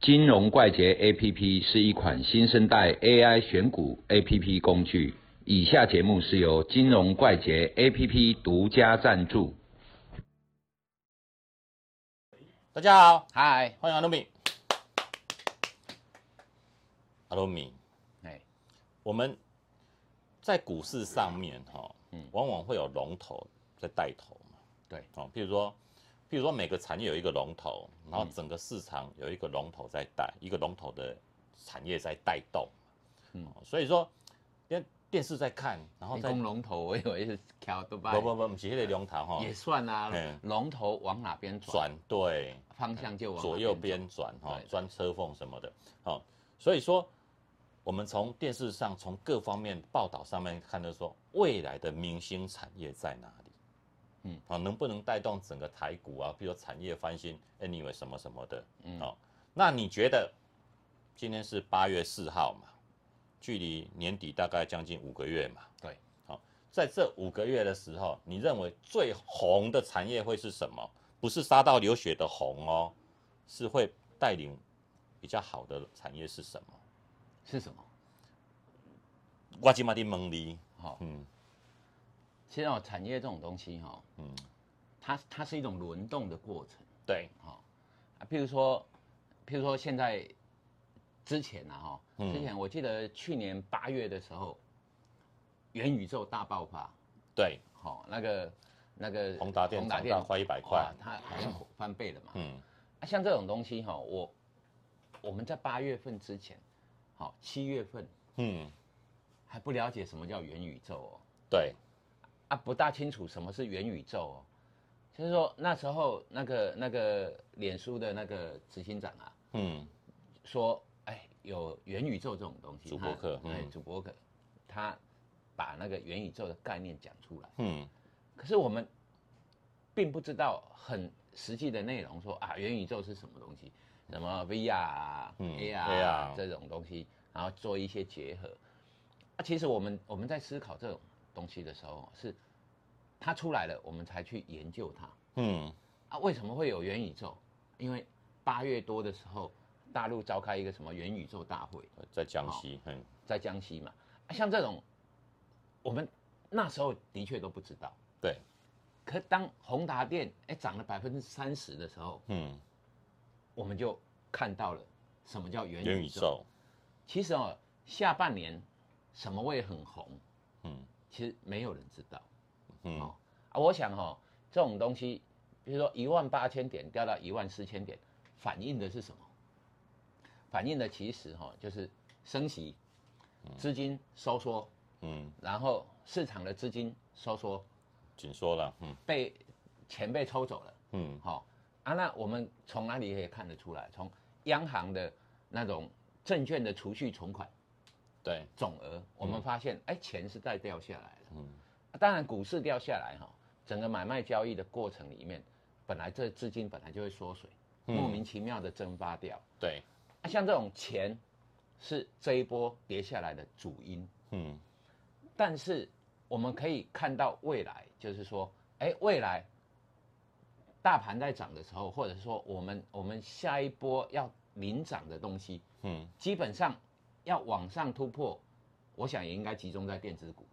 金融怪杰 APP 是一款新生代 AI 选股 APP 工具。以下节目是由金融怪杰 APP 独家赞助。大家好，嗨，欢迎阿鲁米。阿鲁米，哎，我们在股市上面哈，嗯往往会有龙头在带头嘛。对，哦，譬如说，譬如说每个产业有一个龙头，然嗯后整个市场有一个龙头在带，一个龙头的产业在带动。嗯嗯，所以说，电电视在看，然后你在攻龙头，我以为是挑对吧？不不不，不是那个龙头哈，也算啊嗯，龙头往哪边转，转对，方向就往哪左右边转哈对，钻车缝什么的，好，所以说我们从电视上从各方面报道上面看到说，未来的明星产业在哪里？嗯。嗯，啊，能不能带动整个台股啊？比如说产业翻新，anyway 什么什么的，嗯。嗯，哦，那你觉得今天是八月四号嘛，距离年底大概将近五个月嘛，对，好，在这五个月的时候，你认为最红的产业会是什么？不是杀到流血的红哦，是会带领比较好的产业是什么？是什么？我今嘛的蒙你，好，嗯其实哦，产业这种东西哈，嗯，它它是一种轮动的过程，对，哈啊，譬如说，譬如说现在之前啊哈，嗯。之前我记得去年八月的时候，元宇宙大爆发，对，好，那个那个宏达电涨到快一百块。它好像翻倍了嘛，嗯。啊，像这种东西哈，我我们在八月份之前，好七月份嗯，还不了解什么叫元宇宙哦，对，啊，不大清楚什么是元宇宙哦，就是说那时候那个那个脸书的那个执行长啊，嗯。说，哎，有元宇宙这种东西，主播课他哎，嗯主播课，他把那个元宇宙的概念讲出来，嗯。可是我们并不知道很实际的内容说，啊，元宇宙是什么东西，什么 VR 啊、嗯 AR 啊这种东西，然后做一些结合。啊，其实我们我们在思考这种东西的时候，是它出来了，我们才去研究它。嗯啊，为什么会有元宇宙？因为八月多的时候，大陆召开一个什么元宇宙大会，在江西，嗯在江西嘛。啊，像这种，我们那时候的确都不知道。对，可当宏达电哎涨了百分之三十的时候，嗯，我们就看到了什么叫元元宇。宙，其实哦，下半年什么会很红，嗯其实没有人知道。嗯哦啊，我想哈、哦，这种东西，比如说一万八千点掉到一万四千点，反映的是什么？反映的其实哈、就是升息，资金收缩，嗯，然后市场的资金收缩，紧缩了，嗯被钱被抽走了。嗯好、啊，那我们从哪里可以看得出来？从央行的那种证券的储蓄存款对，总额，我们发现，哎、钱是在掉下来的。嗯。啊当然，股市掉下来哈、整个买卖交易的过程里面，本来这资金本来就会缩水，嗯。莫名其妙的蒸发掉。对，啊，像这种钱是这一波跌下来的主因，嗯。但是我们可以看到未来，就是说，哎，未来大盘在涨的时候，或者是说我们我们下一波要领涨的东西，嗯。基本上要往上突破，我想也应该集中在电子股。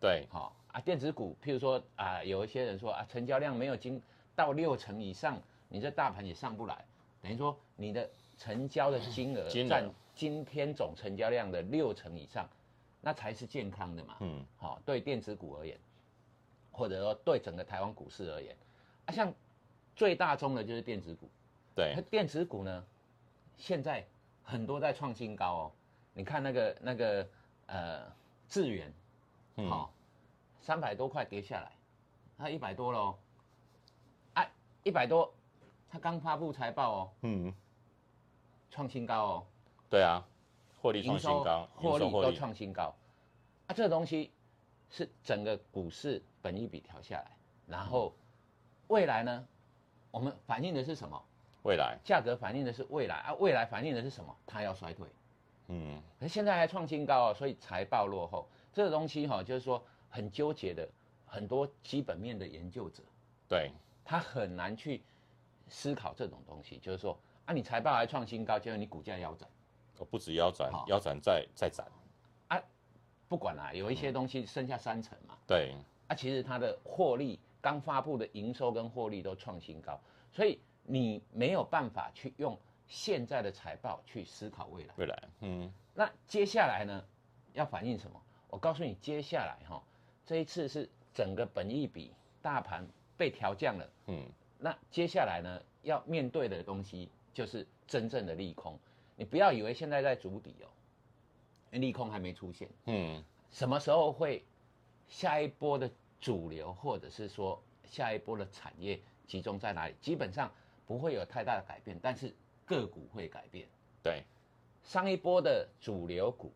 对，好、啊，电子股，譬如说啊，有一些人说啊，成交量没有经到六成以上，你这大盘也上不来，等于说你的成交的金额占今天总成交量的六成以上，那才是健康的嘛。嗯好、对电子股而言，或者说对整个台湾股市而言，啊，像最大宗的就是电子股，对那，电子股呢，现在很多在创新高哦。你看那个那个呃智源，嗯好、三百多块跌下来，它一百多喽，啊，一百多，它刚发布财报哦，嗯，创新高哦，对啊，获利创新高，获利都创新高，啊，这东西是整个股市本一笔调下来，然后未来呢，我们反映的是什么？未来，价格反映的是未来啊，未来反映的是什么？它要衰退。嗯。可是现在还创新高哦，所以财报落后，这个东西哈、就是说很纠结的，很多基本面的研究者，对，他很难去思考这种东西，就是说啊，啊，你财报还创新高，结果你股价腰斩。哦，不止腰斩，腰斩再再斩，不管啦、有一些东西剩下三成嘛，对，啊，其实它的获利刚发布的营收跟获利都创新高，所以你没有办法去用现在的财报去思考未来。未来，嗯，那接下来呢，要反映什么？我告诉你，接下来哈，这一次是整个本益比大盘被调降了，嗯，那接下来呢，要面对的东西就是真正的利空。你不要以为现在在筑底哦，利空还没出现。嗯，什么时候会下一波的主流，或者是说下一波的产业集中在哪里？基本上不会有太大的改变，但是个股会改变。对，上一波的主流股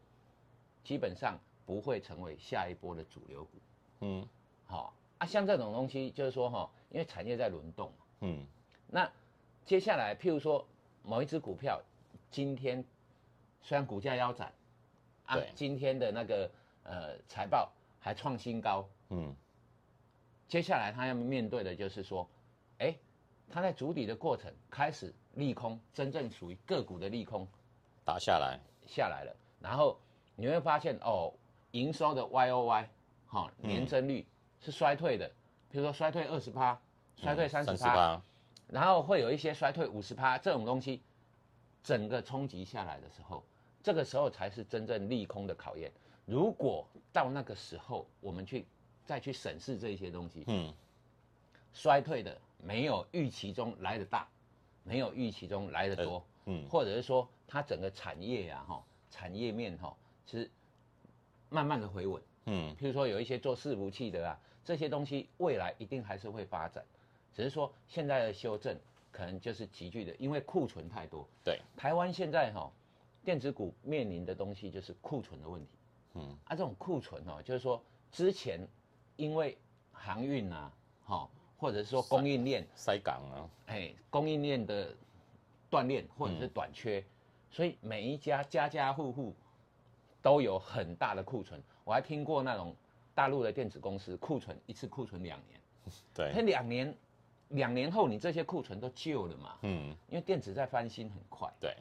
基本上不会成为下一波的主流股。嗯。好、啊，像这种东西就是说哈、因为产业在轮动嘛，嗯，那接下来譬如说某一只股票今天虽然股价腰斩，啊对，今天的那个呃财报还创新高，嗯，接下来他要面对的就是说，哎，他在筑底的过程开始利空，真正属于个股的利空打下来，下来了，然后你会发现哦，营收的 Y O Y 哈、年增率是衰退的，比如说衰退二十趴，衰退三十趴，趴，然后会有一些衰退五十趴，这种东西整个冲击下来的时候，这个时候才是真正利空的考验。如果到那个时候，我们去再去审视这些东西，嗯，衰退的没有预期中来的大，没有预期中来的多，嗯或者是说它整个产业呀、哈，产业面哈、其实慢慢的回稳。嗯，譬如说有一些做伺服器的啊，这些东西未来一定还是会发展，只是说现在的修正可能就是急剧的，因为库存太多。对，台湾现在哈、电子股面临的东西就是库存的问题。嗯，啊，这种库存哦，就是说之前因为航运啊，哈、或者是说供应链，塞港啊，哎，供应链的断裂或者是短缺，所以每一家家家户户都有很大的库存。我还听过那种大陆的电子公司库存一次库存两年，它 对，两年两年后你这些库存都旧了嘛，嗯，因为电子在翻新很快，对，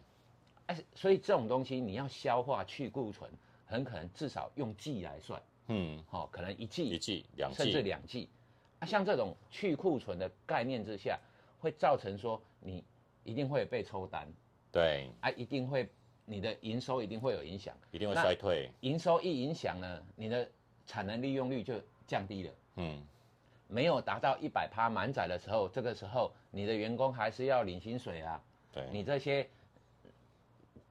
哎，所以这种东西你要消化去库存，很可能至少用季来算，嗯，哦，可能一季一季两甚至季，两季。啊，像这种去库存的概念之下，会造成说你一定会被抽单对，啊，一定会你的营收一定会有影响。一定会衰退，营收一影响呢，你的产能利用率就降低了，嗯，没有达到一百趴满载的时候，这个时候你的员工还是要领薪水啊，对，你这些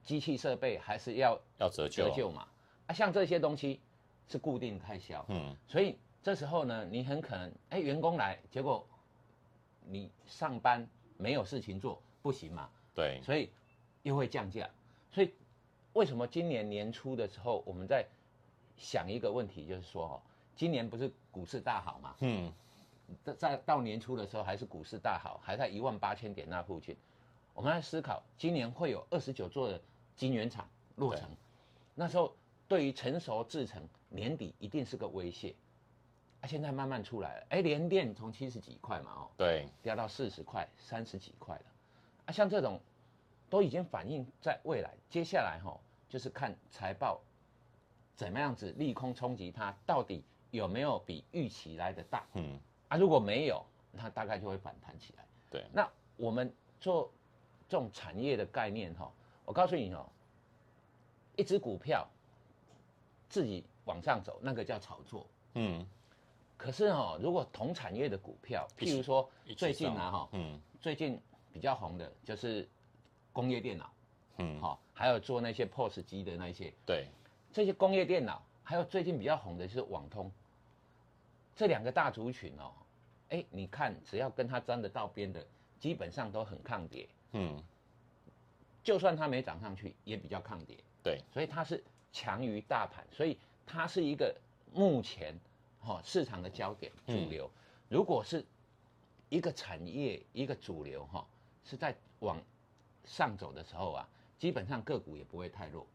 机器设备还是要要折旧折，旧嘛。啊，像这些东西是固定开销，嗯，所以这时候呢，你很可能，哎，员工来，结果你上班没有事情做，不行嘛，对，所以又会降价。所以为什么今年年初的时候，我们在想一个问题，就是说，哦，今年不是股市大好嘛？嗯，在在到年初的时候，还是股市大好，还在一万八千点那附近。我们在思考，今年会有二十九座的晶圆厂落成，那时候对于成熟制程年底一定是个威胁。啊，现在慢慢出来了，哎，联电从七十几块嘛，哦，对，掉到四十块、三十几块了。啊，像这种都已经反映在未来，接下来哈、就是看财报怎么样子利空冲击它，到底有没有比预期来的大嗯，啊？如果没有，它大概就会反弹起来。对，那我们做这种产业的概念哈、我告诉你哦，一只股票自己往上走，那个叫炒作。嗯，可是哦，如果同产业的股票，譬如说最近啊哈，嗯。最近比较红的就是工业电脑，嗯，哈、还有做那些 POS 机的那些，对，这些工业电脑，还有最近比较红的就是网通，这两个大族群哦，哎，你看只要跟它沾得到边的，基本上都很抗跌，嗯，就算它没涨上去，也比较抗跌，对，所以它是强于大盘，所以它是一个目前哈、市场的焦点主流。如果是一个产业一个主流哈、是在往上走的时候啊，基本上个股也不会太弱。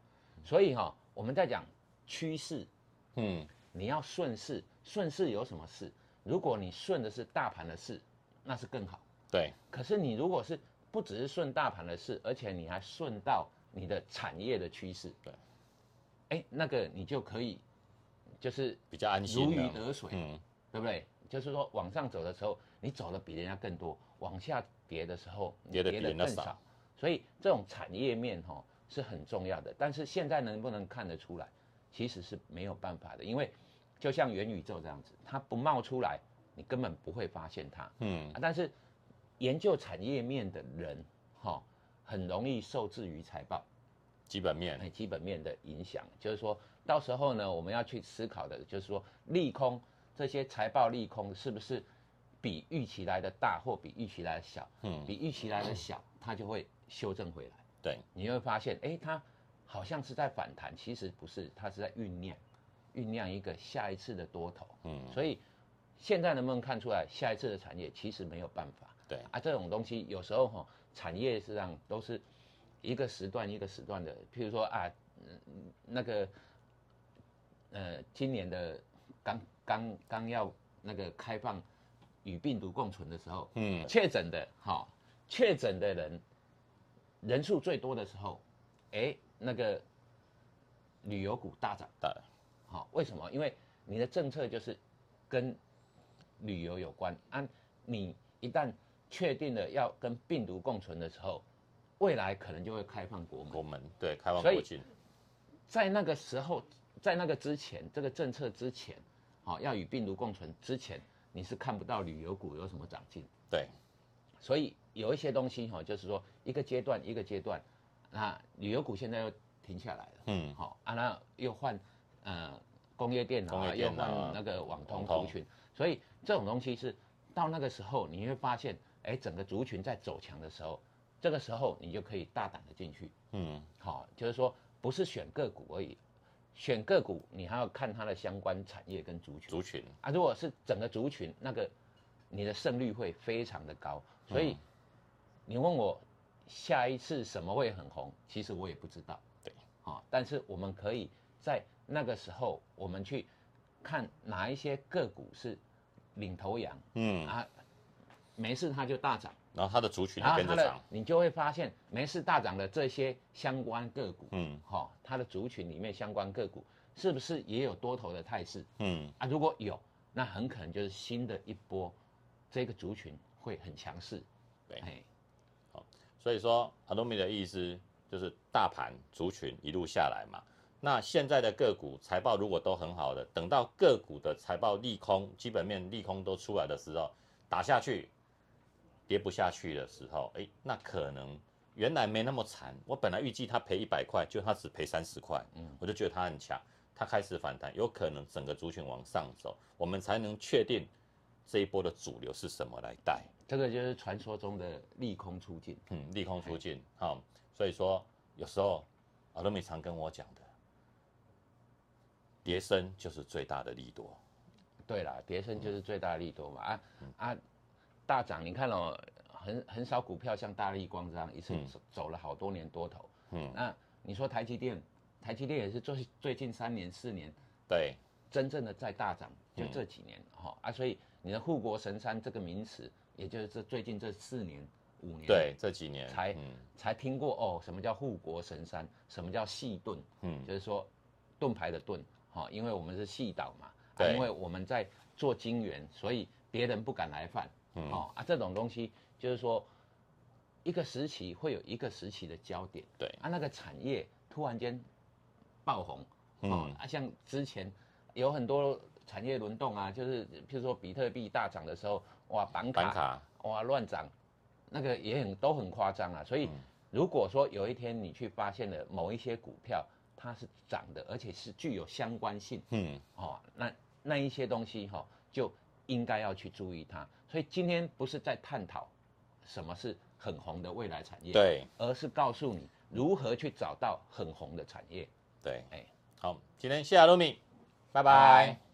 所以哈、我们在讲趋势，嗯，你要顺势，顺势有什么事？如果你顺的是大盘的势，那是更好。对，可是你如果是不只是顺大盘的事，而且你还顺到你的产业的趋势。对，哎，那个你就可以，就是比较安心，如鱼得水，嗯，对不对？就是说往上走的时候，你走的比人家更多；往下跌的时候，跌的更少。所以这种产业面哈是很重要的。但是现在能不能看得出来，其实是没有办法的，因为就像元宇宙这样子，它不冒出来，你根本不会发现它。嗯啊，但是研究产业面的人哈，很容易受制于财报。基本面，哎，基本面的影响，就是说到时候呢，我们要去思考的，就是说利空这些财报利空是不是比预期来的大，或比预期来的小？嗯，比预期来的小，它就会修正回来。对，你会发现，哎，它好像是在反弹，其实不是，它是在酝酿，酝酿一个下一次的多头。嗯，所以现在能不能看出来，下一次的产业其实没有办法。对啊，这种东西有时候哈，产业实际上都是一个时段一个时段的，譬如说啊，嗯那个呃，今年的刚刚刚要那个开放与病毒共存的时候，嗯，确诊的哈，确诊的人人数最多的时候，哎，那个旅游股大涨。大，好，为什么？因为你的政策就是跟旅游有关啊。你一旦确定了要跟病毒共存的时候，未来可能就会开放国门。国门对开放国境，在那个时候，在那个之前，这个政策之前，好、要与病毒共存之前，你是看不到旅游股有什么长进。对，所以有一些东西哈、就是说一个阶段一个阶段，那旅游股现在又停下来了。嗯，好、啊，那又换呃工业电脑啊，又换那个网通族群，所以这种东西是到那个时候你会发现，哎，整个族群在走强的时候，这个时候你就可以大胆的进去。嗯，好、就是说不是选个股而已，选个股你还要看它的相关产业跟族群族群，啊。如果是整个族群，那个你的胜率会非常的高。所以你问我下一次什么会很红，其实我也不知道。对，好、但是我们可以在那个时候，我们去看哪一些个股是领头羊嗯，啊，没事它就大涨。然后它的族群然后它的也跟着涨，你就会发现，没事大涨的这些相关个股，嗯好、它的族群里面相关个股是不是也有多头的态势嗯，啊？如果有，那很可能就是新的一波，这个族群会很强势。对哎，所以说阿多米的意思就是大盘族群一路下来嘛。那现在的个股财报如果都很好的，等到个股的财报利空、基本面利空都出来的时候，打下去跌不下去的时候，哎，那可能原来没那么惨。我本来预计它赔一百块，就它只赔三十块，嗯我就觉得它很强，它开始反弹，有可能整个族群往上走，我们才能确定这一波的主流是什么来带。这个就是传说中的利空出尽。嗯，利空出尽，好、所以说有时候阿罗米常跟我讲的，跌升就是最大的利多，对啦，跌升就是最大的利多嘛啊啊，大涨你看哦，很很少股票像大力光这样一次嗯。走走了好多年多头。嗯，那你说台积电，台积电也是最最近三年四年对，真正的在大涨，就嗯。这几年哈、啊，所以你的护国神山这个名词，也就是这最近这四年五年对，这几年才嗯。才听过哦，什么叫护国神山，什么叫细盾，嗯。就是说盾牌的盾，哈、因为我们是细岛嘛，因为我们在做晶圆，所以别人不敢来犯，嗯。哦啊，这种东西就是说一个时期会有一个时期的焦点，对。啊，那个产业突然间爆红，哦嗯。啊，像之前有很多产业轮动啊，就是譬如说比特币大涨的时候，哇，板卡板卡，哇乱涨，那个也很都很夸张啊。所以嗯。如果说有一天你去发现了某一些股票它是涨的，而且是具有相关性嗯。哦，那那一些东西哈、就应该要去注意它。所以今天不是在探讨什么是很红的未来产业，，对。而是告诉你如何去找到很红的产业。对，哎。好，今天谢谢阿罗米，拜拜。拜